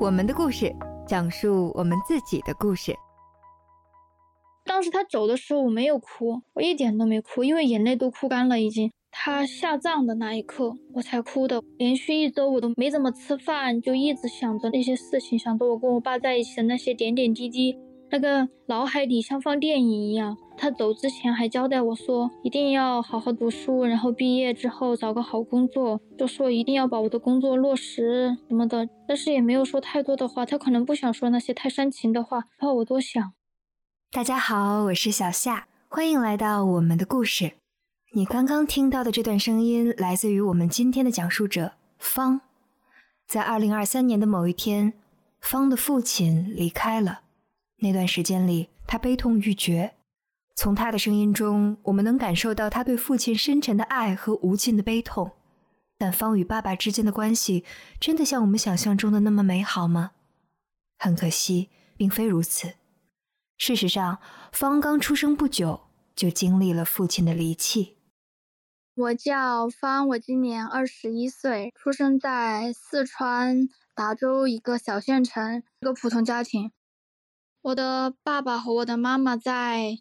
我们的故事，讲述我们自己的故事。当时他走的时候，我没有哭，我一点都没哭，因为眼泪都哭干了已经。他下葬的那一刻，我才哭的。连续一周我都没怎么吃饭，就一直想着那些事情，想着我跟我爸在一起的那些点点滴滴，那个脑海里像放电影一样。他走之前还交代我说，一定要好好读书，然后毕业之后找个好工作，就说一定要把我的工作落实什么的。但是也没有说太多的话，他可能不想说那些太煽情的话，怕我多想。大家好，我是小夏，欢迎来到我们的故事。你刚刚听到的这段声音来自于我们今天的讲述者方。在二零二三年的某一天，方的父亲离开了。那段时间里，他悲痛欲绝。从他的声音中，我们能感受到他对父亲深沉的爱和无尽的悲痛。但方与爸爸之间的关系，真的像我们想象中的那么美好吗？很可惜，并非如此。事实上，方刚出生不久，就经历了父亲的离弃。我叫方，我今年二十一岁，出生在四川达州一个小县城，一个普通家庭。我的爸爸和我的妈妈在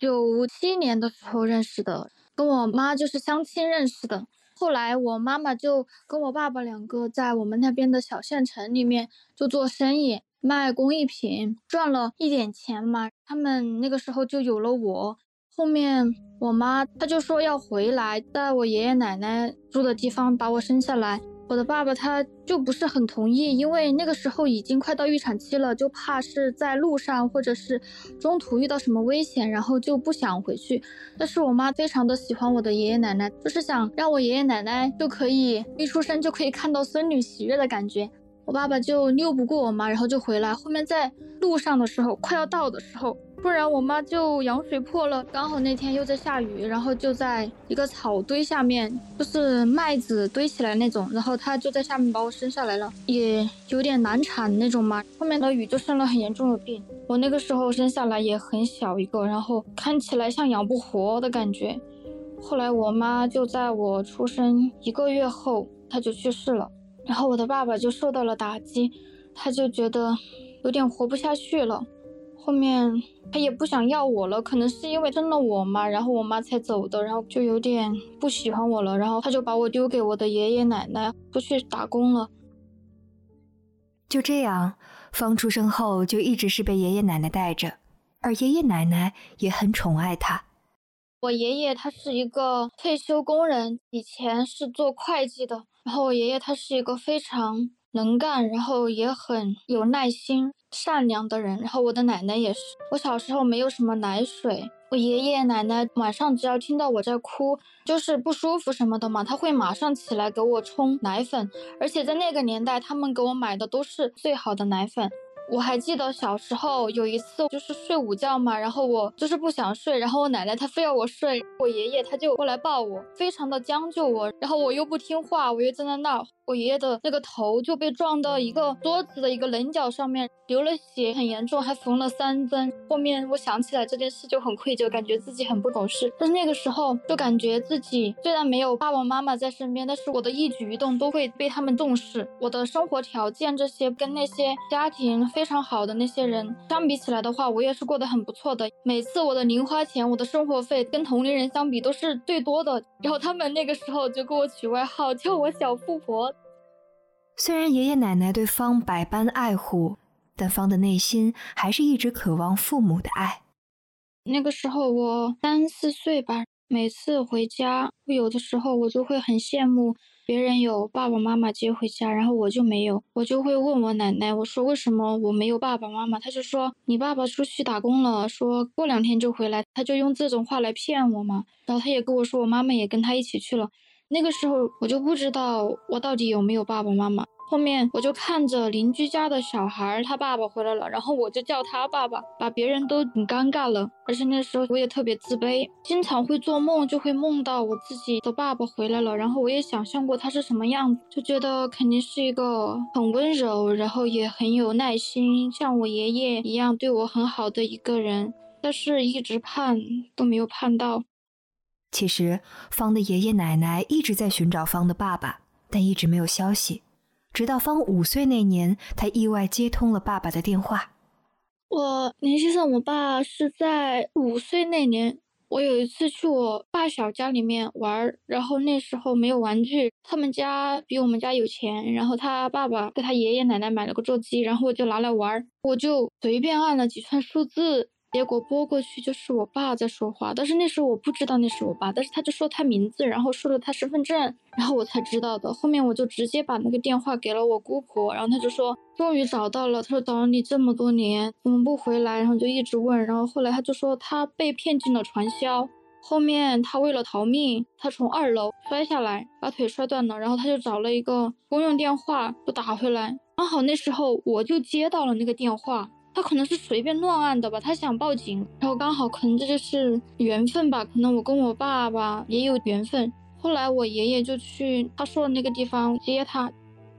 九七年的时候认识的，跟我妈就是相亲认识的。后来我妈妈就跟我爸爸两个在我们那边的小县城里面就做生意，卖工艺品，赚了一点钱嘛。他们那个时候就有了我。后面我妈她就说要回来，在我爷爷奶奶住的地方把我生下来。我的爸爸他就不是很同意，因为那个时候已经快到预产期了，就怕是在路上或者是中途遇到什么危险，然后就不想回去。但是我妈非常的喜欢我的爷爷奶奶，就是想让我爷爷奶奶就可以一出生就可以看到孙女喜悦的感觉。我爸爸就拗不过我妈，然后就回来。后面在路上的时候，快要到的时候。不然我妈就羊水破了，刚好那天又在下雨，然后就在一个草堆下面，就是麦子堆起来那种，然后她就在下面把我生下来了，也有点难产那种嘛。后面的雨就生了很严重的病，我那个时候生下来也很小一个，然后看起来像养不活的感觉。后来我妈就在我出生一个月后，她就去世了，然后我的爸爸就受到了打击，他就觉得有点活不下去了。后面他也不想要我了，可能是因为生了我嘛，然后我妈才走的，然后就有点不喜欢我了，然后他就把我丢给我的爷爷奶奶，出去打工了。就这样，方出生后就一直是被爷爷奶奶带着，而爷爷奶奶也很宠爱他。我爷爷他是一个退休工人，以前是做会计的，然后我爷爷他是一个非常能干，然后也很有耐心。善良的人，然后我的奶奶也是。我小时候没有什么奶水，我爷爷奶奶晚上只要听到我在哭，就是不舒服什么的嘛，他会马上起来给我冲奶粉，而且在那个年代，他们给我买的都是最好的奶粉。我还记得小时候有一次就是睡午觉嘛，然后我就是不想睡，然后我奶奶她非要我睡，我爷爷他就过来抱我，非常的将就我，然后我又不听话，我又站在那儿。我爷爷的那个头就被撞到一个桌子的一个棱角上面，流了血，很严重，还缝了三针。后面我想起来这件事就很愧疚，感觉自己很不懂事。但是那个时候就感觉自己虽然没有爸爸妈妈在身边，但是我的一举一动都会被他们重视。我的生活条件这些跟那些家庭非常好的那些人相比起来的话，我也是过得很不错的。每次我的零花钱、我的生活费跟同龄人相比都是最多的。然后他们那个时候就给我取外号，叫我小富婆。虽然爷爷奶奶对方百般爱护，但方的内心还是一直渴望父母的爱。那个时候我三四岁吧，每次回家，我有的时候我就会很羡慕别人有爸爸妈妈接回家，然后我就没有，我就会问我奶奶，我说为什么我没有爸爸妈妈？他就说你爸爸出去打工了，说过两天就回来，他就用这种话来骗我嘛。然后他也跟我说，我妈妈也跟他一起去了。那个时候我就不知道我到底有没有爸爸妈妈。后面我就看着邻居家的小孩，他爸爸回来了，然后我就叫他爸爸，把别人都很尴尬了。而且那时候我也特别自卑，经常会做梦，就会梦到我自己的爸爸回来了，然后我也想象过他是什么样子，就觉得肯定是一个很温柔，然后也很有耐心，像我爷爷一样对我很好的一个人。但是一直盼都没有盼到。其实，方的爷爷奶奶一直在寻找方的爸爸，但一直没有消息。直到方五岁那年，他意外接通了爸爸的电话。我联系上我爸是在五岁那年。我有一次去我爸小家里面玩，然后那时候没有玩具，他们家比我们家有钱，然后他爸爸给他爷爷奶奶买了个座机，然后我就拿来玩，我就随便按了几串数字。结果拨过去就是我爸在说话，但是那时候我不知道那是我爸，但是他就说他名字，然后说了他身份证，然后我才知道的。后面我就直接把那个电话给了我姑婆，然后他就说终于找到了，他说找了你这么多年怎么不回来？然后就一直问，然后后来他就说他被骗进了传销，后面他为了逃命，他从二楼摔下来把腿摔断了，然后他就找了一个公用电话就打回来，刚好那时候我就接到了那个电话。他可能是随便乱按的吧，他想报警，然后刚好可能这就是缘分吧，可能我跟我爸爸也有缘分。后来我爷爷就去他说的那个地方接他。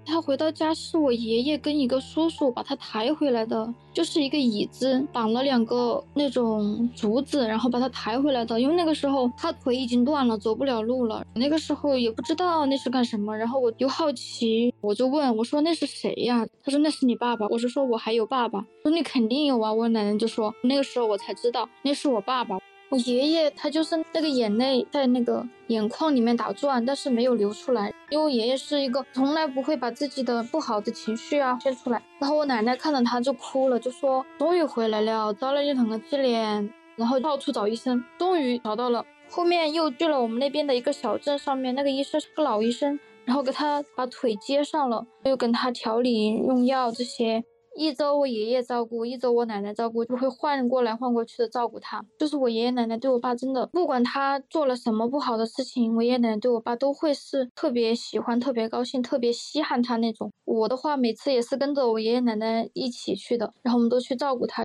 他回到家是我爷爷跟一个叔叔把他抬回来的，就是一个椅子绑了两个那种竹子，然后把他抬回来的。因为那个时候他腿已经断了，走不了路了。那个时候也不知道那是干什么，然后我就好奇，我就问我说那是谁呀？他说那是你爸爸。我是说我还有爸爸。说你肯定有啊。我奶奶就说那个时候我才知道那是我爸爸。我爷爷他就是那个眼泪在那个眼眶里面打转，但是没有流出来，因为我爷爷是一个从来不会把自己的不好的情绪啊泄出来。然后我奶奶看到他就哭了，就说终于回来了，遭了一两个鸡脸，然后到处找医生，终于找到了。后面又去了我们那边的一个小镇上面，那个医生是个老医生，然后给他把腿接上了，又跟他调理用药这些。一周我爷爷照顾，一周我奶奶照顾，就会换过来换过去的照顾他。就是我爷爷奶奶对我爸真的，不管他做了什么不好的事情，我爷爷奶奶对我爸都会是特别喜欢、特别高兴、特别稀罕他那种。我的话，每次也是跟着我爷爷奶奶一起去的，然后我们都去照顾他。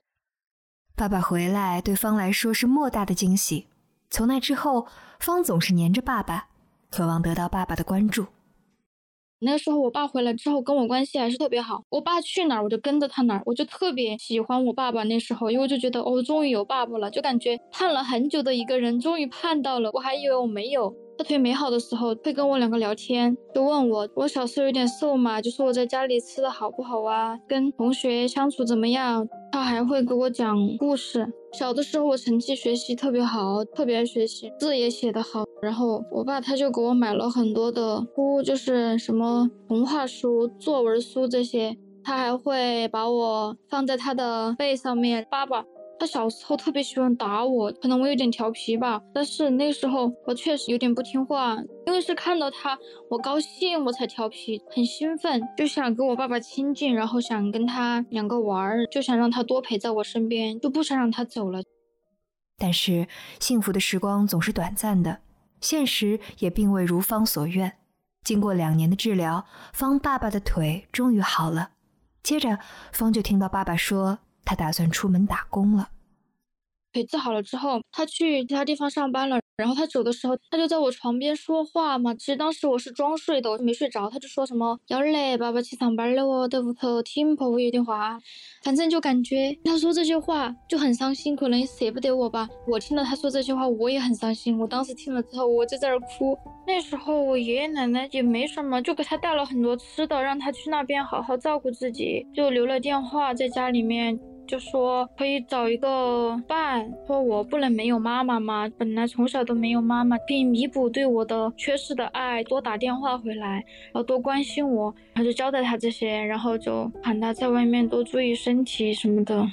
爸爸回来对方来说是莫大的惊喜。从那之后，方总是黏着爸爸，渴望得到爸爸的关注。那时候我爸回来之后跟我关系还是特别好，我爸去哪儿我就跟着他哪儿，我就特别喜欢我爸爸。那时候因为我就觉得哦，终于有爸爸了，就感觉盼了很久的一个人终于盼到了。我还以为我没有。他腿没好的时候会跟我两个聊天，就问我我小时候有点瘦嘛，就说我在家里吃的好不好啊，跟同学相处怎么样。他还会给我讲故事。小的时候我成绩学习特别好，特别爱学习，字也写得好。然后我爸他就给我买了很多的书，就是什么童话书、作文书这些。他还会把我放在他的背上面。爸爸他小时候特别喜欢打我，可能我有点调皮吧。但是那时候我确实有点不听话，因为是看到他我高兴我才调皮，很兴奋，就想跟我爸爸亲近，然后想跟他两个玩儿，就想让他多陪在我身边，就不想让他走了。但是幸福的时光总是短暂的。现实也并未如方所愿。经过两年的治疗，方爸爸的腿终于好了。接着，方就听到爸爸说，他打算出门打工了。腿治好了之后，他去其他地方上班了。然后他走的时候，他就在我床边说话嘛。其实当时我是装睡的，我没睡着。他就说什么：“幺儿嘞，爸爸去上班了哦，在屋头听婆婆有点话。”反正就感觉他说这些话就很伤心，可能舍不得我吧。我听到他说这些话，我也很伤心。我当时听了之后，我就在那儿哭。那时候我爷爷奶奶也没什么，就给他带了很多吃的，让他去那边好好照顾自己，就留了电话在家里面。就说可以找一个伴，说我不能没有妈妈吗？本来从小都没有妈妈，可以弥补对我的缺失的爱，多打电话回来，然后多关心我，然后就交代他这些，然后就喊他在外面多注意身体什么的。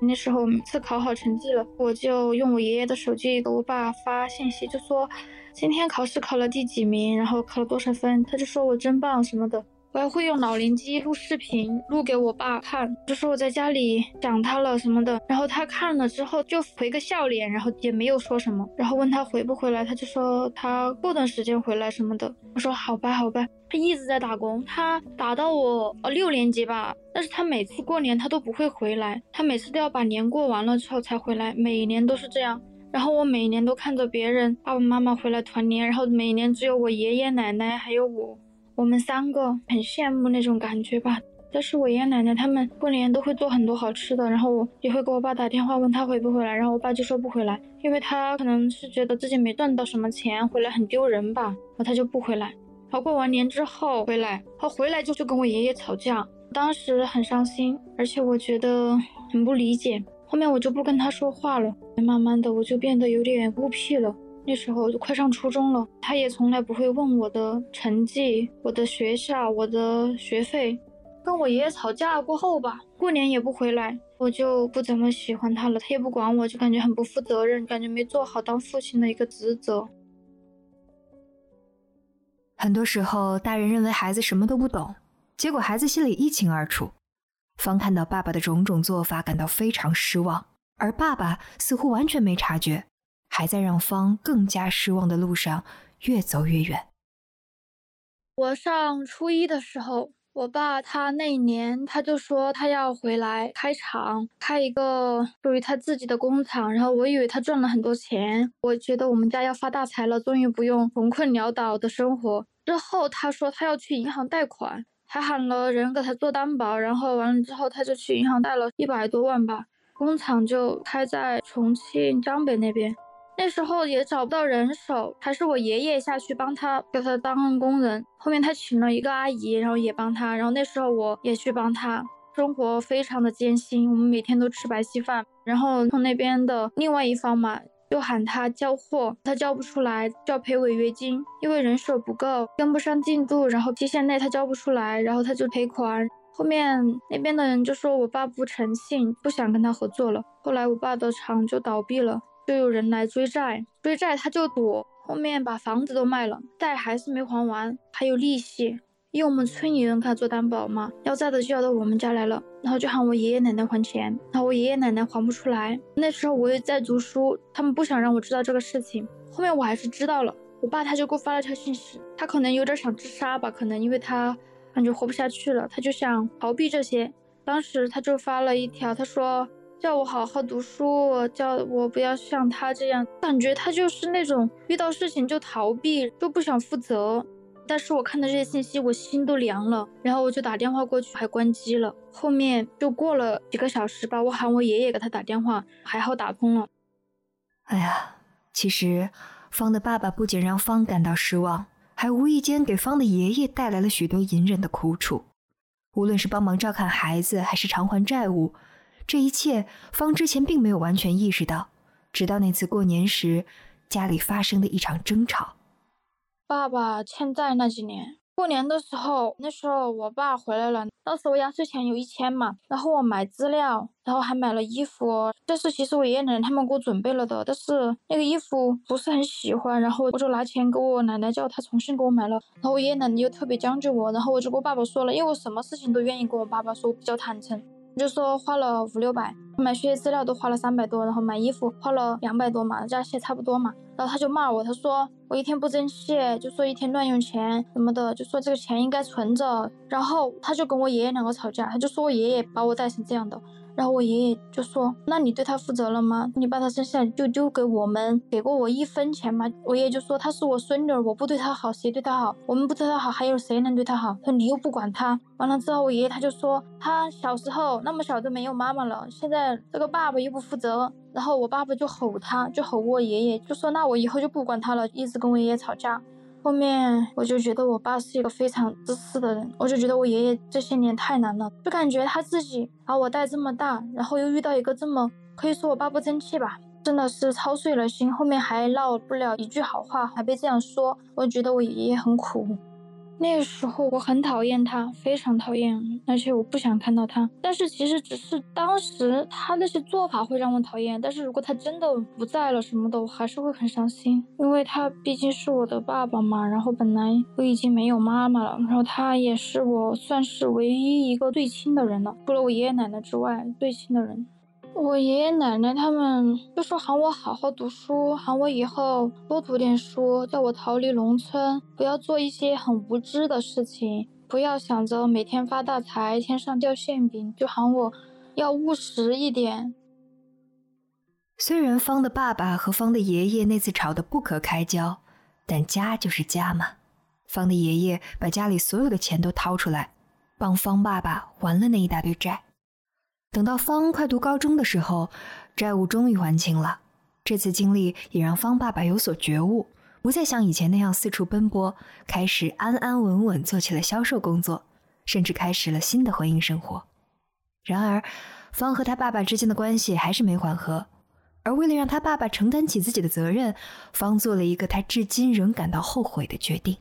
那时候每次考好成绩了，我就用我爷爷的手机给我爸发信息，就说今天考试考了第几名，然后考了多少分，他就说我真棒什么的。我还会用老年机录视频，录给我爸看，就说我在家里想他了什么的。然后他看了之后就回个笑脸，然后也没有说什么。然后问他回不回来，他就说他过段时间回来什么的。我说好吧，好吧。他一直在打工，他打到我呃六年级吧。但是他每次过年他都不会回来，他每次都要把年过完了之后才回来，每年都是这样。然后我每年都看着别人爸爸妈妈回来团年，然后每年只有我爷爷奶奶还有我。我们三个很羡慕那种感觉吧，但是我爷爷奶奶他们过年都会做很多好吃的，然后我也会给我爸打电话问他回不回来，然后我爸就说不回来，因为他可能是觉得自己没赚到什么钱，回来很丢人吧，然后他就不回来。然后过完年之后回来，他回来就去跟我爷爷吵架，当时很伤心，而且我觉得很不理解。后面我就不跟他说话了，慢慢的我就变得有点孤僻了。那时候就快上初中了，他也从来不会问我的成绩、我的学校、我的学费。跟我爷爷吵架过后吧，过年也不回来，我就不怎么喜欢他了。他也不管我，就感觉很不负责任，感觉没做好当父亲的一个职责。很多时候，大人认为孩子什么都不懂，结果孩子心里一清二楚。方看到爸爸的种种做法，感到非常失望，而爸爸似乎完全没察觉，还在让方更加失望的路上越走越远。我上初一的时候。我爸他那一年他就说他要回来开厂，开一个属于他自己的工厂。然后我以为他赚了很多钱，我觉得我们家要发大财了，终于不用穷困潦倒的生活。之后他说他要去银行贷款，还喊了人给他做担保。然后完了之后他就去银行贷了一百多万吧。工厂就开在重庆江北那边。那时候也找不到人手，还是我爷爷下去帮他给他当工人。后面他请了一个阿姨，然后也帮他。然后那时候我也去帮他，生活非常的艰辛，我们每天都吃白稀饭。然后从那边的另外一方嘛，又喊他交货，他交不出来就要赔违约金，因为人手不够，跟不上进度，然后期限内他交不出来，然后他就赔款。后面那边的人就说我爸不诚信，不想跟他合作了。后来我爸的厂就倒闭了。就有人来追债，追债他就躲，后面把房子都卖了，债还是没还完，还有利息。因为我们村里人给他做担保嘛，要债的就要到我们家来了，然后就喊我爷爷奶奶还钱，然后我爷爷奶奶还不出来。那时候我也在读书，他们不想让我知道这个事情。后面我还是知道了，我爸他就给我发了条信息，他可能有点想自杀吧，可能因为他感觉活不下去了，他就想逃避这些。当时他就发了一条，他说。叫我好好读书，叫我不要像他这样，感觉他就是那种遇到事情就逃避，就不想负责。但是我看到这些信息，我心都凉了。然后我就打电话过去，还关机了。后面就过了几个小时吧，我喊我爷爷给他打电话，还好打通了。哎呀，其实方的爸爸不仅让方感到失望，还无意间给方的爷爷带来了许多隐忍的苦楚。无论是帮忙照看孩子，还是偿还债务。这一切，方之前并没有完全意识到，直到那次过年时，家里发生的一场争吵。爸爸欠债那几年，过年的时候，那时候我爸回来了，当时我压岁钱有一千嘛，然后我买资料，然后还买了衣服，这是其实我爷爷奶奶他们给我准备了的，但是那个衣服不是很喜欢，然后我就拿钱给我奶奶叫她重新给我买了，然后我爷爷奶奶又特别将就我，然后我就跟我爸爸说了，因为我什么事情都愿意跟我爸爸说，我比较坦诚。就说花了五六百，买学习资料都花了三百多，然后买衣服花了两百多嘛，加起来差不多嘛。然后他就骂我，他说我一天不争气，就说一天乱用钱什么的，就说这个钱应该存着。然后他就跟我爷爷两个吵架，他就说我爷爷把我带成这样的。然后我爷爷就说：“那你对他负责了吗？你把他生下来就丢给我们，给过我一分钱吗？”我爷爷就说：“他是我孙女，我不对他好，谁对他好？我们不对他好，还有谁能对他好？他说你又不管他。”完了之后，我爷爷他就说：“他小时候那么小都没有妈妈了，现在这个爸爸又不负责。”然后我爸爸就吼他，就吼我爷爷，就说：“那我以后就不管他了。”一直跟我爷爷吵架。后面我就觉得我爸是一个非常自私的人，我就觉得我爷爷这些年太难了，就感觉他自己把我带这么大，然后又遇到一个这么可以说我爸不争气吧，真的是操碎了心，后面还唠不了一句好话，还被这样说，我觉得我爷爷很苦。那个时候我很讨厌他，非常讨厌，而且我不想看到他。但是其实只是当时他那些做法会让我讨厌，但是如果他真的不在了什么的，我还是会很伤心，因为他毕竟是我的爸爸嘛。然后本来我已经没有妈妈了，然后他也是我算是唯一一个最亲的人了，除了我爷爷奶奶之外最亲的人。我爷爷奶奶他们就说喊我好好读书，喊我以后多读点书，叫我逃离农村，不要做一些很无知的事情，不要想着每天发大财，天上掉馅饼，就喊我要务实一点。虽然方的爸爸和方的爷爷那次吵得不可开交，但家就是家嘛。方的爷爷把家里所有的钱都掏出来，帮方爸爸还了那一大堆债。等到方快读高中的时候，债务终于还清了。这次经历也让方爸爸有所觉悟，不再像以前那样四处奔波，开始安安稳稳做起了销售工作，甚至开始了新的婚姻生活。然而，方和他爸爸之间的关系还是没缓和，而为了让他爸爸承担起自己的责任，方做了一个他至今仍感到后悔的决定。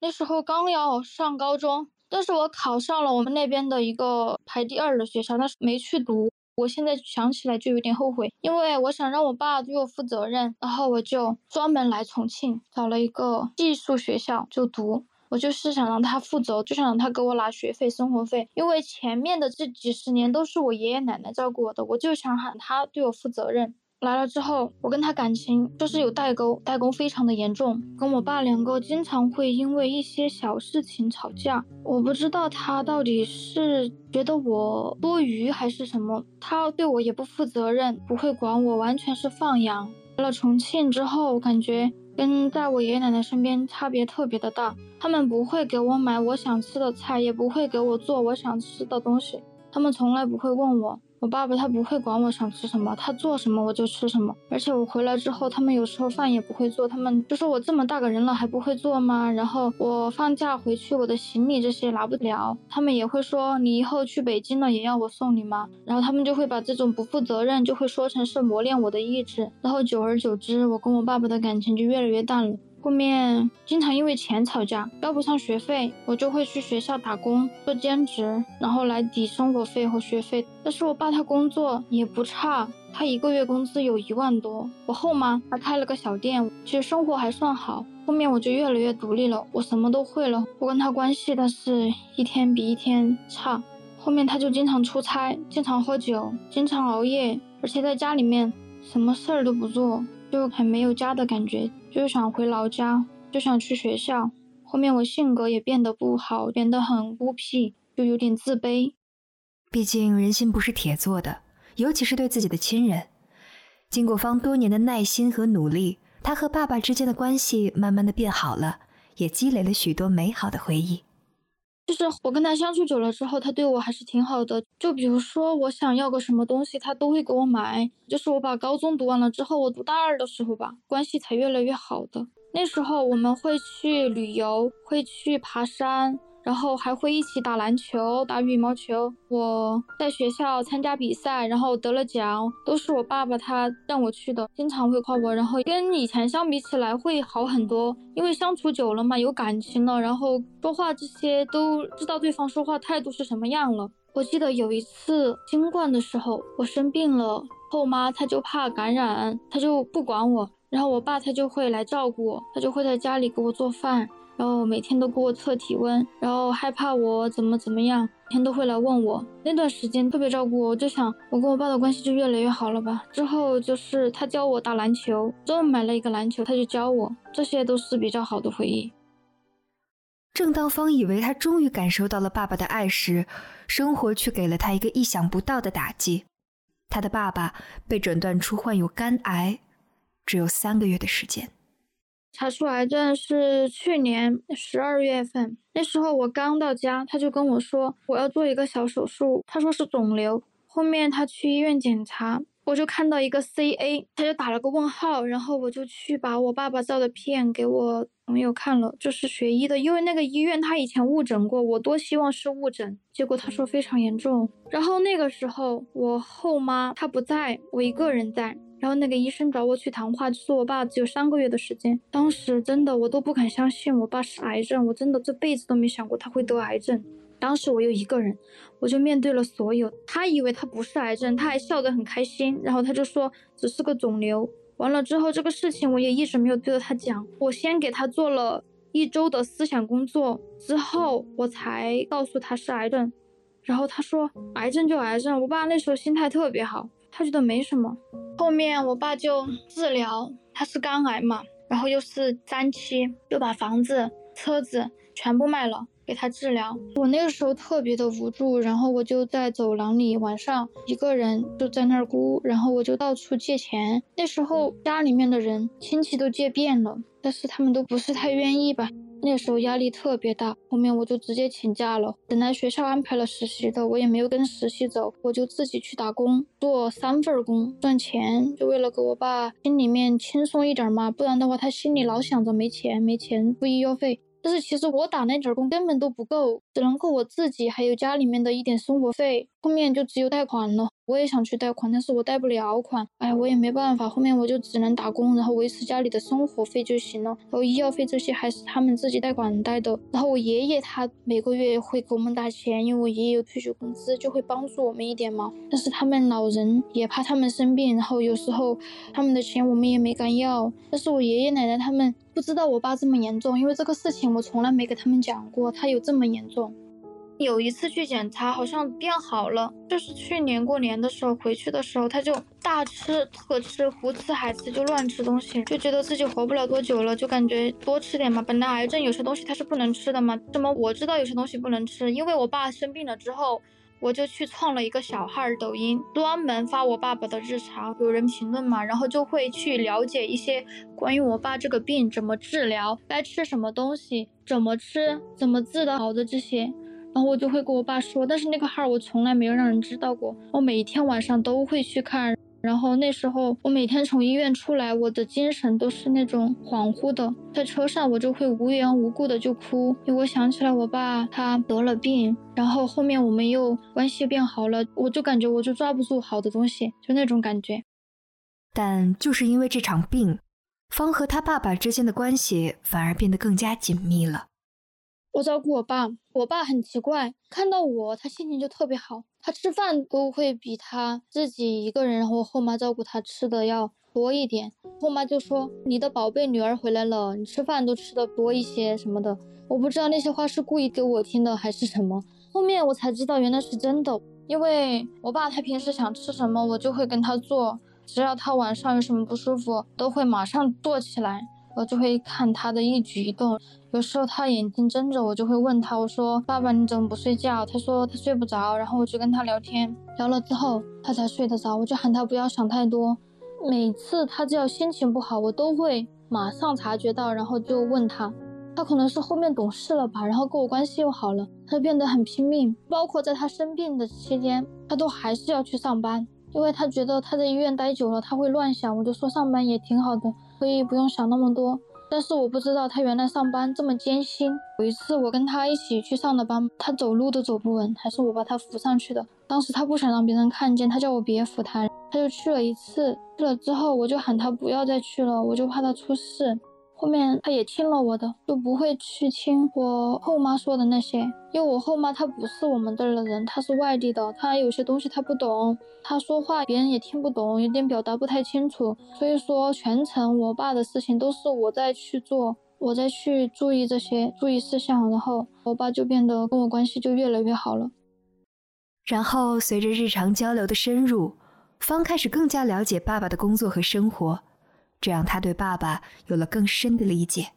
那时候刚要上高中，但是我考上了我们那边的一个排第二的学校，但是没去读。我现在想起来就有点后悔，因为我想让我爸对我负责任，然后我就专门来重庆找了一个寄宿学校就读。我就是想让他负责，就想让他给我拿学费、生活费，因为前面的这几十年都是我爷爷奶奶照顾我的，我就想喊他对我负责任。来了之后，我跟他感情就是有代沟，代沟非常的严重，跟我爸两个经常会因为一些小事情吵架。我不知道他到底是觉得我多余还是什么，他对我也不负责任，不会管我，完全是放养。来了重庆之后，我感觉跟在我爷爷奶奶身边差别特别的大，他们不会给我买我想吃的菜，也不会给我做我想吃的东西，他们从来不会问我。我爸爸他不会管我想吃什么，他做什么我就吃什么。而且我回来之后，他们有时候饭也不会做，他们就说我这么大个人了还不会做吗？然后我放假回去，我的行李这些拿不了，他们也会说你以后去北京了也要我送你吗？然后他们就会把这种不负责任就会说成是磨练我的意志，然后久而久之，我跟我爸爸的感情就越来越淡了。后面经常因为钱吵架，交不上学费，我就会去学校打工做兼职，然后来抵生活费和学费。但是我爸他工作也不差，他一个月工资有一万多。我后妈还开了个小店，其实生活还算好。后面我就越来越独立了，我什么都会了。我跟他关系，但是一天比一天差。后面他就经常出差，经常喝酒，经常熬夜，而且在家里面什么事儿都不做。就很没有家的感觉，就想回老家，就想去学校。后面我性格也变得不好，变得很孤僻，就有点自卑。毕竟人心不是铁做的，尤其是对自己的亲人。经过方多年的耐心和努力，他和爸爸之间的关系慢慢的变好了，也积累了许多美好的回忆。就是我跟他相处久了之后，他对我还是挺好的。就比如说我想要个什么东西，他都会给我买。就是我把高中读完了之后，我读大二的时候吧，关系才越来越好的。那时候我们会去旅游，会去爬山。然后还会一起打篮球、打羽毛球。我在学校参加比赛，然后得了奖，都是我爸爸他让我去的，经常会夸我。然后跟以前相比起来会好很多，因为相处久了嘛，有感情了，然后说话这些都知道对方说话态度是什么样了。我记得有一次新冠的时候，我生病了，后妈她就怕感染，她就不管我，然后我爸他就会来照顾我，他就会在家里给我做饭。然后每天都给我测体温，然后害怕我怎么怎么样，每天都会来问我。那段时间特别照顾我，我就想我跟我爸的关系就越来越好了吧。之后就是他教我打篮球，专门买了一个篮球，他就教我，这些都是比较好的回忆。正当方以为他终于感受到了爸爸的爱时，生活却给了他一个意想不到的打击。他的爸爸被诊断出患有肝癌，只有三个月的时间。查出癌症是去年十二月份，那时候我刚到家，他就跟我说我要做一个小手术，他说是肿瘤。后面他去医院检查，我就看到一个 C A，他就打了个问号，然后我就去把我爸爸照的片给我朋友看了，就是学医的，因为那个医院他以前误诊过，我多希望是误诊，结果他说非常严重。然后那个时候我后妈她不在，我一个人在。然后那个医生找我去谈话，就说我爸只有三个月的时间。当时真的我都不敢相信我爸是癌症，我真的这辈子都没想过他会得癌症。当时我又一个人，我就面对了所有。他以为他不是癌症，他还笑得很开心。然后他就说只是个肿瘤。完了之后这个事情我也一直没有对着他讲。我先给他做了一周的思想工作，之后我才告诉他是癌症。然后他说癌症就癌症。我爸那时候心态特别好。他觉得没什么，后面我爸就治疗，他是肝癌嘛，然后又是三期，又把房子、车子全部卖了给他治疗。我那个时候特别的无助，然后我就在走廊里晚上一个人就在那儿哭，然后我就到处借钱。那时候家里面的人亲戚都借遍了，但是他们都不是太愿意吧。那时候压力特别大，后面我就直接请假了。本来学校安排了实习的，我也没有跟实习走，我就自己去打工，做三份工赚钱，就为了给我爸心里面轻松一点嘛，不然的话他心里老想着没钱，没钱付医药费。但是其实我打那点工根本都不够，只能够我自己还有家里面的一点生活费，后面就只有贷款了。我也想去贷款，但是我贷不了款，哎，我也没办法。后面我就只能打工，然后维持家里的生活费就行了。然后医药费这些还是他们自己贷款贷的。然后我爷爷他每个月会给我们打钱，因为我爷爷有退休工资，就会帮助我们一点嘛。但是他们老人也怕他们生病，然后有时候他们的钱我们也没敢要。但是我爷爷奶奶他们不知道我爸这么严重，因为这个事情我从来没给他们讲过，他有这么严重。有一次去检查，好像变好了。就是去年过年的时候回去的时候，他就大吃特吃，胡吃海吃，就乱吃东西，就觉得自己活不了多久了，就感觉多吃点嘛。本来癌症有些东西他是不能吃的嘛。怎么我知道有些东西不能吃？因为我爸生病了之后，我就去创了一个小号抖音，专门发我爸爸的日常。有人评论嘛，然后就会去了解一些关于我爸这个病怎么治疗，该吃什么东西，怎么吃，怎么治的好的这些。然后我就会跟我爸说，但是那个号我从来没有让人知道过。我每天晚上都会去看，然后那时候我每天从医院出来，我的精神都是那种恍惚的，在车上我就会无缘无故的就哭，因为我想起来我爸他得了病，然后后面我们又关系变好了，我就感觉我就抓不住好的东西，就那种感觉。但就是因为这场病，方和他爸爸之间的关系反而变得更加紧密了。我照顾我爸，我爸很奇怪，看到我他心情就特别好，他吃饭都会比他自己一个人，然后后妈照顾他吃的要多一点。后妈就说：“你的宝贝女儿回来了，你吃饭都吃的多一些什么的。”我不知道那些话是故意给我听的还是什么，后面我才知道原来是真的。因为我爸他平时想吃什么，我就会跟他做，只要他晚上有什么不舒服，都会马上做起来。我就会看他的一举一动，有时候他眼睛睁着，我就会问他，我说：“爸爸，你怎么不睡觉？”他说他睡不着，然后我就跟他聊天，聊了之后他才睡得着。我就喊他不要想太多。每次他只要心情不好，我都会马上察觉到，然后就问他。他可能是后面懂事了吧，然后跟我关系又好了，他就变得很拼命。包括在他生病的期间，他都还是要去上班，因为他觉得他在医院待久了，他会乱想。我就说上班也挺好的。可以不用想那么多，但是我不知道他原来上班这么艰辛。有一次我跟他一起去上的班，他走路都走不稳，还是我把他扶上去的。当时他不想让别人看见，他叫我别扶他，他就去了一次。去了之后，我就喊他不要再去了，我就怕他出事。后面他也听了我的，就不会去听我后妈说的那些，因为我后妈她不是我们这儿的人，她是外地的，她有些东西她不懂，她说话别人也听不懂，有点表达不太清楚，所以说全程我爸的事情都是我在去做，我在去注意这些注意事项，然后我爸就变得跟我关系就越来越好了。然后随着日常交流的深入，方开始更加了解爸爸的工作和生活。这让他对爸爸有了更深的理解。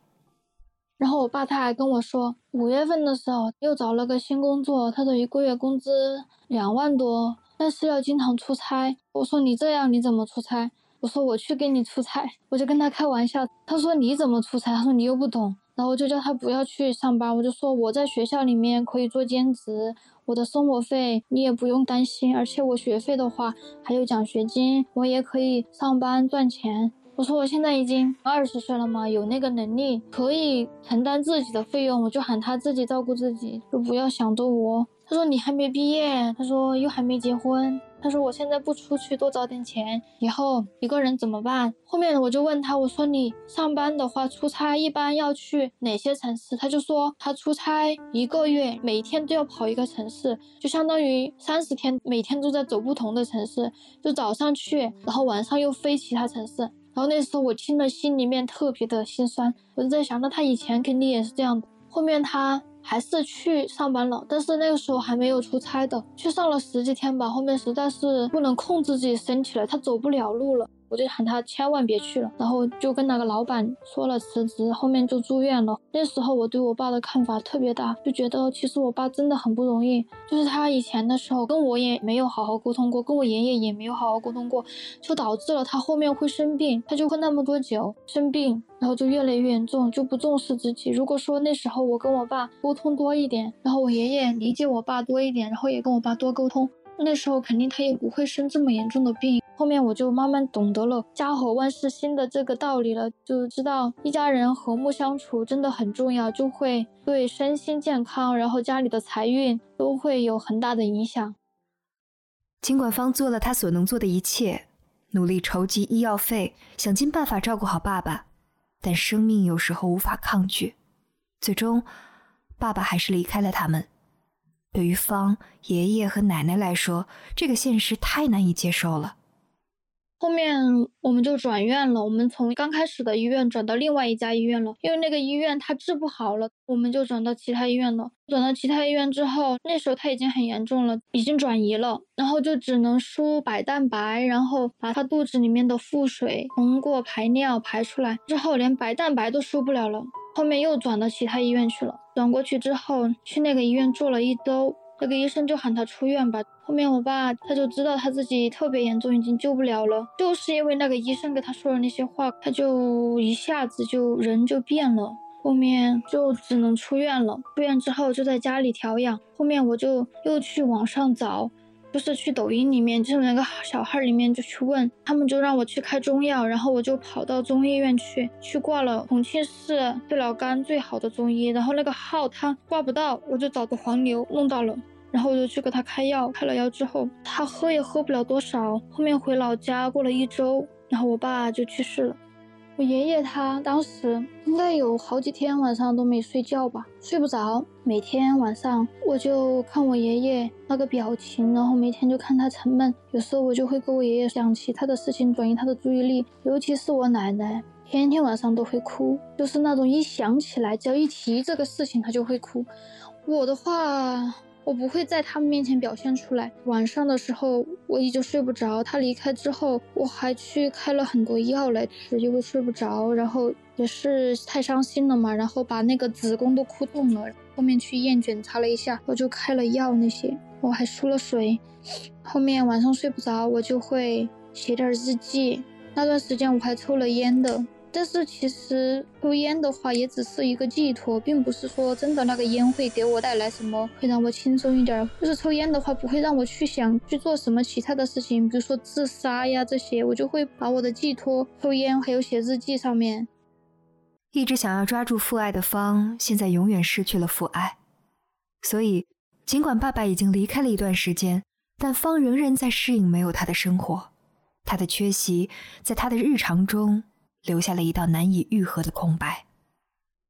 然后我爸他还跟我说，五月份的时候又找了个新工作，他的一个月工资两万多，但是要经常出差。我说你这样你怎么出差？我说我去给你出差，我就跟他开玩笑。他说你怎么出差？他说你又不懂。然后我就叫他不要去上班，我就说我在学校里面可以做兼职，我的生活费你也不用担心，而且我学费的话还有奖学金，我也可以上班赚钱。我说我现在已经二十岁了嘛，有那个能力可以承担自己的费用，我就喊他自己照顾自己，就不要想着我。他说你还没毕业，他说又还没结婚，他说我现在不出去多找点钱，以后一个人怎么办？后面我就问他，我说你上班的话出差一般要去哪些城市？他就说他出差一个月，每天都要跑一个城市，就相当于三十天每天都在走不同的城市，就早上去，然后晚上又飞其他城市。然后那时候我听了，心里面特别的心酸。我就在想，那他以前肯定也是这样的。后面他还是去上班了，但是那个时候还没有出差的，去上了十几天吧。后面实在是不能控制自己身体了，他走不了路了。我就喊他千万别去了，然后就跟那个老板说了辞职，后面就住院了。那时候我对我爸的看法特别大，就觉得其实我爸真的很不容易，就是他以前的时候跟我也没有好好沟通过，跟我爷爷也没有好好沟通过，就导致了他后面会生病，他就喝那么多酒，生病，然后就越来越严重，就不重视自己。如果说那时候我跟我爸沟通多一点，然后我爷爷理解我爸多一点，然后也跟我爸多沟通。那时候肯定他也不会生这么严重的病。后面我就慢慢懂得了家和万事兴的这个道理了，就知道一家人和睦相处真的很重要，就会对身心健康，然后家里的财运都会有很大的影响。尽管方做了他所能做的一切，努力筹集医药费，想尽办法照顾好爸爸，但生命有时候无法抗拒，最终，爸爸还是离开了他们。对于方爷爷和奶奶来说，这个现实太难以接受了。后面我们就转院了，我们从刚开始的医院转到另外一家医院了，因为那个医院他治不好了，我们就转到其他医院了。转到其他医院之后，那时候他已经很严重了，已经转移了，然后就只能输白蛋白，然后把他肚子里面的腹水通过排尿排出来，之后连白蛋白都输不了了。后面又转到其他医院去了，转过去之后去那个医院住了一周。那个医生就喊他出院吧。后面我爸他就知道他自己特别严重，已经救不了了。就是因为那个医生跟他说的那些话，他就一下子就人就变了。后面就只能出院了。出院之后就在家里调养。后面我就又去网上找。就是去抖音里面，就是那个小号里面就去问他们，就让我去开中药，然后我就跑到中医院去，去挂了重庆市治疗肝最好的中医，然后那个号他挂不到，我就找的黄牛弄到了，然后我就去给他开药，开了药之后他喝也喝不了多少，后面回老家过了一周，然后我爸就去世了。我爷爷他当时应该有好几天晚上都没睡觉吧，睡不着。每天晚上我就看我爷爷那个表情，然后每天就看他沉闷。有时候我就会跟我爷爷讲其他的事情，转移他的注意力。尤其是我奶奶，天天晚上都会哭，就是那种一想起来，只要一提这个事情，她就会哭。我的话。我不会在他们面前表现出来。晚上的时候我依旧睡不着，他离开之后，我还去开了很多药来吃，因为睡不着，然后也是太伤心了嘛，然后把那个子宫都哭痛了。后面去医院检查了一下，我就开了药那些，我还输了水。后面晚上睡不着，我就会写点日记。那段时间我还抽了烟的。但是其实抽烟的话也只是一个寄托，并不是说真的那个烟会给我带来什么，会让我轻松一点。就是抽烟的话不会让我去想去做什么其他的事情，比如说自杀呀这些，我就会把我的寄托抽烟还有写日记上面。一直想要抓住父爱的方，现在永远失去了父爱，所以尽管爸爸已经离开了一段时间，但方仍然在适应没有他的生活，他的缺席在他的日常中。留下了一道难以愈合的空白。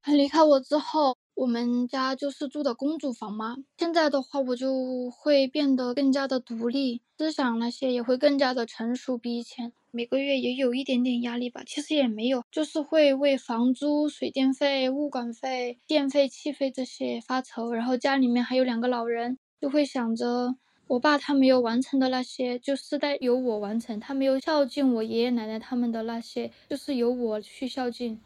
他离开我之后，我们家就是住的公主房嘛。现在的话，我就会变得更加的独立，思想那些也会更加的成熟，比以前。每个月也有一点点压力吧，其实也没有，就是会为房租、水电费、物管费、电费、气费这些发愁。然后家里面还有两个老人，就会想着。我爸他没有完成的那些，就是得由我完成；他没有孝敬我爷爷奶奶他们的那些，就是由我去孝敬。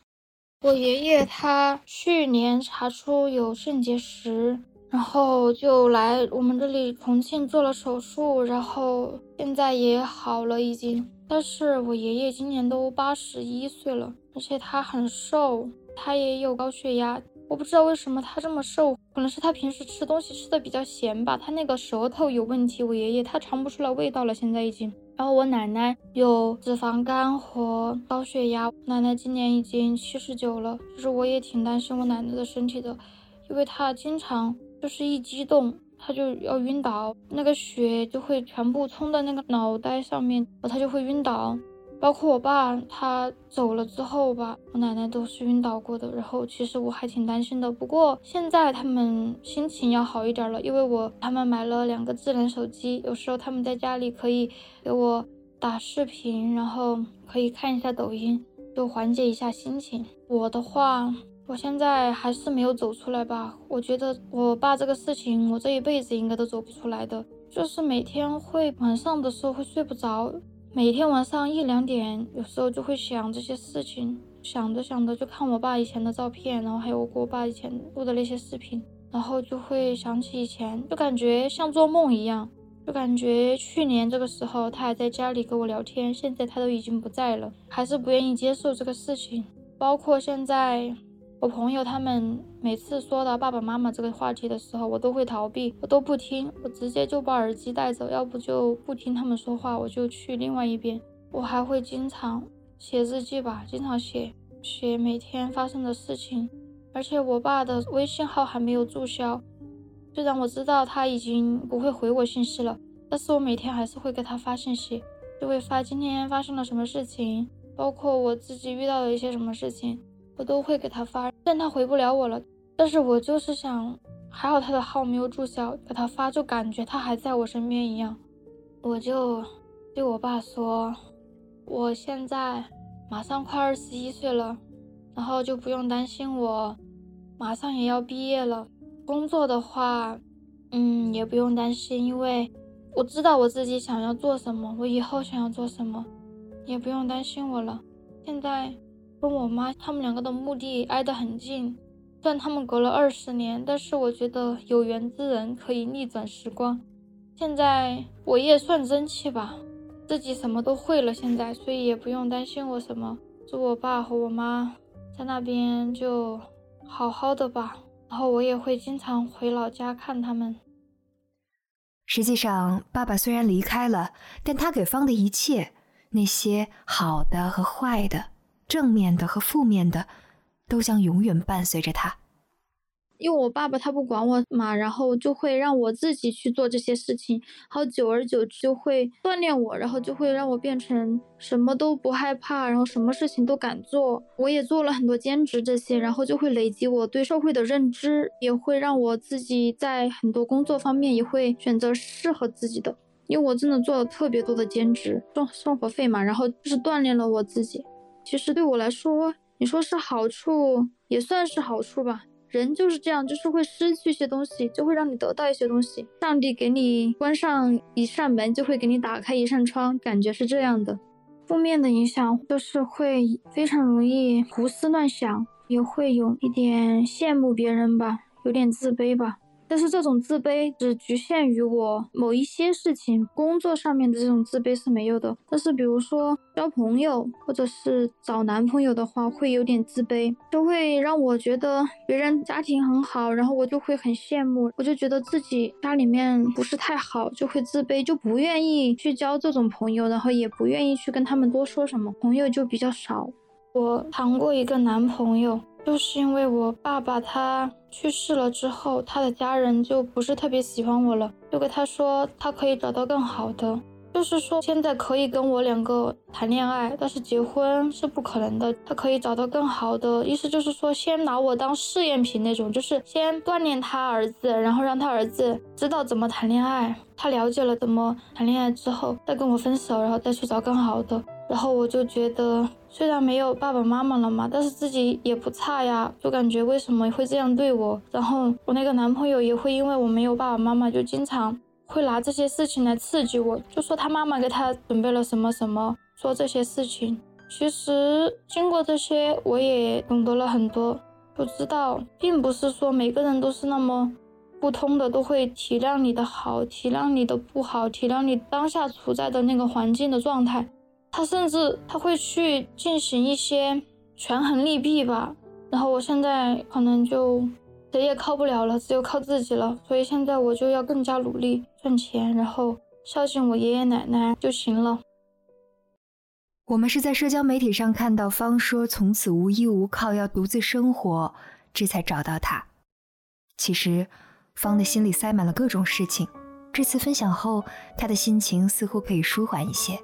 我爷爷他去年查出有肾结石，然后就来我们这里重庆做了手术，然后现在也好了已经。但是我爷爷今年都八十一岁了，而且他很瘦，他也有高血压。我不知道为什么他这么瘦，可能是他平时吃东西吃的比较咸吧。他那个舌头有问题，我爷爷他尝不出来味道了，现在已经。然后我奶奶有脂肪肝和高血压，奶奶今年已经七十九了。就是我也挺担心我奶奶的身体的，因为她经常就是一激动，她就要晕倒，那个血就会全部冲到那个脑袋上面，然后她就会晕倒。包括我爸他走了之后吧，我奶奶都是晕倒过的。然后其实我还挺担心的。不过现在他们心情要好一点了，因为我他们买了两个智能手机，有时候他们在家里可以给我打视频，然后可以看一下抖音，就缓解一下心情。我的话，我现在还是没有走出来吧。我觉得我爸这个事情，我这一辈子应该都走不出来的。就是每天会晚上的时候会睡不着。每天晚上一两点，有时候就会想这些事情，想着想着就看我爸以前的照片，然后还有我跟我爸以前录的那些视频，然后就会想起以前，就感觉像做梦一样，就感觉去年这个时候他还在家里跟我聊天，现在他都已经不在了，还是不愿意接受这个事情，包括现在。我朋友他们每次说到爸爸妈妈这个话题的时候，我都会逃避，我都不听，我直接就把耳机带走，要不就不听他们说话，我就去另外一边。我还会经常写日记吧，经常写写每天发生的事情。而且我爸的微信号还没有注销，虽然我知道他已经不会回我信息了，但是我每天还是会给他发信息，就会发今天发生了什么事情，包括我自己遇到的一些什么事情。我都会给他发，但他回不了我了。但是我就是想，还好他的号没有注销，给他发就感觉他还在我身边一样。我就对我爸说，我现在马上快二十一岁了，然后就不用担心我马上也要毕业了。工作的话，嗯，也不用担心，因为我知道我自己想要做什么，我以后想要做什么，也不用担心我了。现在。跟我妈他们两个的墓地挨得很近，虽然他们隔了二十年，但是我觉得有缘之人可以逆转时光。现在我也算争气吧，自己什么都会了，现在所以也不用担心我什么。祝我爸和我妈在那边就好好的吧，然后我也会经常回老家看他们。实际上，爸爸虽然离开了，但他给方的一切，那些好的和坏的。正面的和负面的，都将永远伴随着他。因为我爸爸他不管我嘛，然后就会让我自己去做这些事情，好久而久之就会锻炼我，然后就会让我变成什么都不害怕，然后什么事情都敢做。我也做了很多兼职这些，然后就会累积我对社会的认知，也会让我自己在很多工作方面也会选择适合自己的。因为我真的做了特别多的兼职，赚生活费嘛，然后就是锻炼了我自己。其实对我来说，你说是好处，也算是好处吧。人就是这样，就是会失去一些东西，就会让你得到一些东西。上帝给你关上一扇门，就会给你打开一扇窗，感觉是这样的。负面的影响就是会非常容易胡思乱想，也会有一点羡慕别人吧，有点自卑吧。但是这种自卑只局限于我某一些事情，工作上面的这种自卑是没有的。但是比如说交朋友或者是找男朋友的话，会有点自卑，就会让我觉得别人家庭很好，然后我就会很羡慕，我就觉得自己家里面不是太好，就会自卑，就不愿意去交这种朋友，然后也不愿意去跟他们多说什么，朋友就比较少。我谈过一个男朋友。就是因为我爸爸他去世了之后，他的家人就不是特别喜欢我了，就跟他说他可以找到更好的，就是说现在可以跟我两个谈恋爱，但是结婚是不可能的。他可以找到更好的，意思就是说先拿我当试验品那种，就是先锻炼他儿子，然后让他儿子知道怎么谈恋爱。他了解了怎么谈恋爱之后，再跟我分手，然后再去找更好的。然后我就觉得，虽然没有爸爸妈妈了嘛，但是自己也不差呀，就感觉为什么会这样对我？然后我那个男朋友也会因为我没有爸爸妈妈，就经常会拿这些事情来刺激我，就说他妈妈给他准备了什么什么，说这些事情。其实经过这些，我也懂得了很多，就知道并不是说每个人都是那么不通的，都会体谅你的好，体谅你的不好，体谅你当下处在的那个环境的状态。他甚至他会去进行一些权衡利弊吧，然后我现在可能就谁也靠不了了，只有靠自己了。所以现在我就要更加努力赚钱，然后孝敬我爷爷奶奶就行了。我们是在社交媒体上看到方说从此无依无靠，要独自生活，这才找到他。其实，方的心里塞满了各种事情。这次分享后，他的心情似乎可以舒缓一些。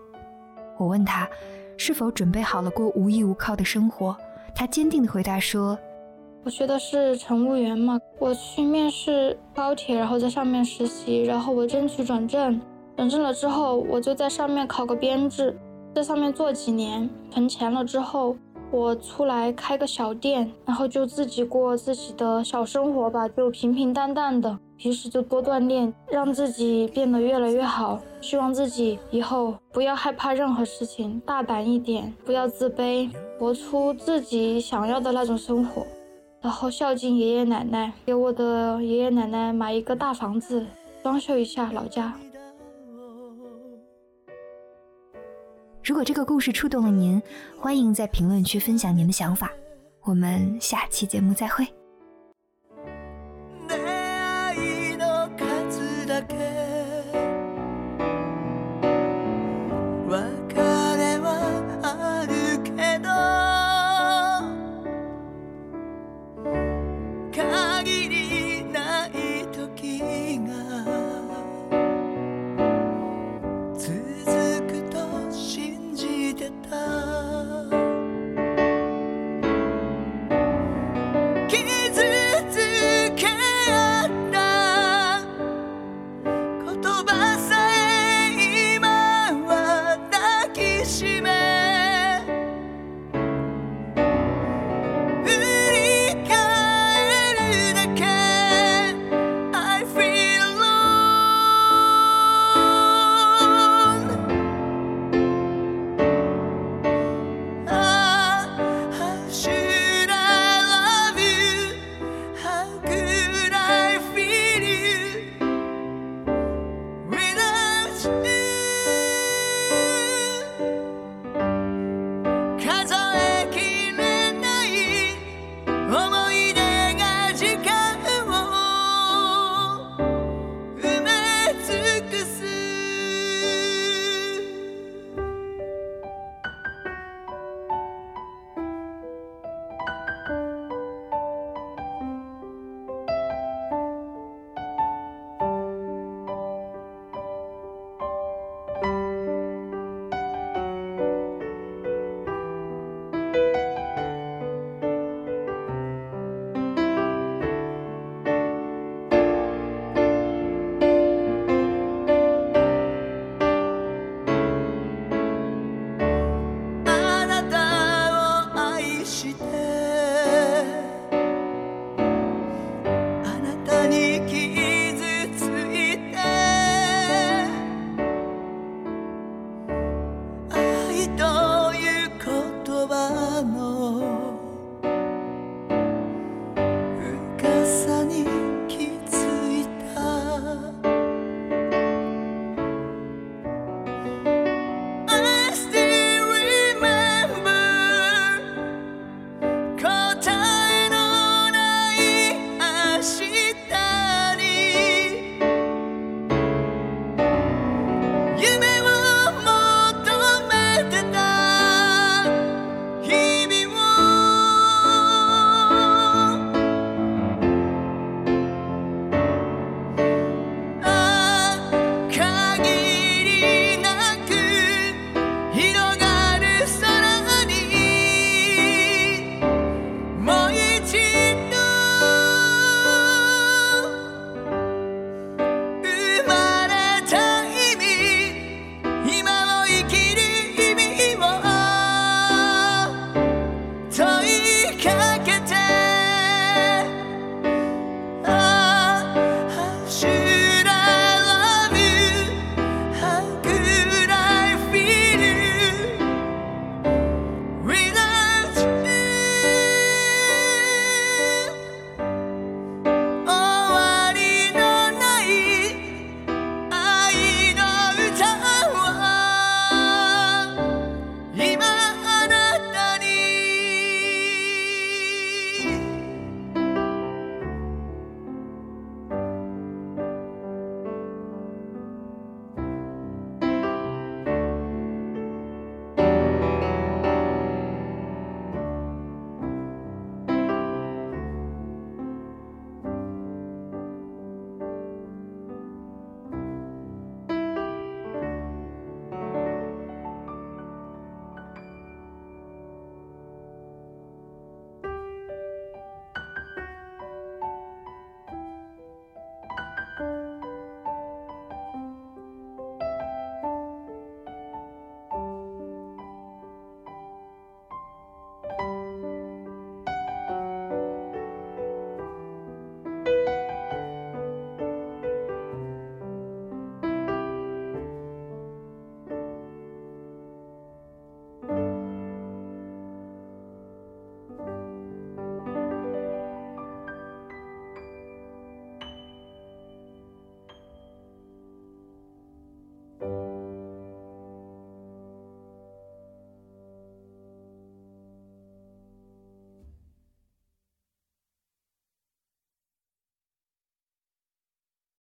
我问他是否准备好了过无依无靠的生活，他坚定的回答说：“我学的是乘务员嘛，我去面试高铁，然后在上面实习，然后我争取转正，转正了之后，我就在上面考个编制，在上面做几年，存钱了之后，我出来开个小店，然后就自己过自己的小生活吧，就平平淡淡的。平时就多锻炼，让自己变得越来越好。希望自己以后不要害怕任何事情，大胆一点，不要自卑，活出自己想要的那种生活。然后孝敬爷爷奶奶，给我的爷爷奶奶买一个大房子，装修一下老家。如果这个故事触动了您，欢迎在评论区分享您的想法。我们下期节目再会。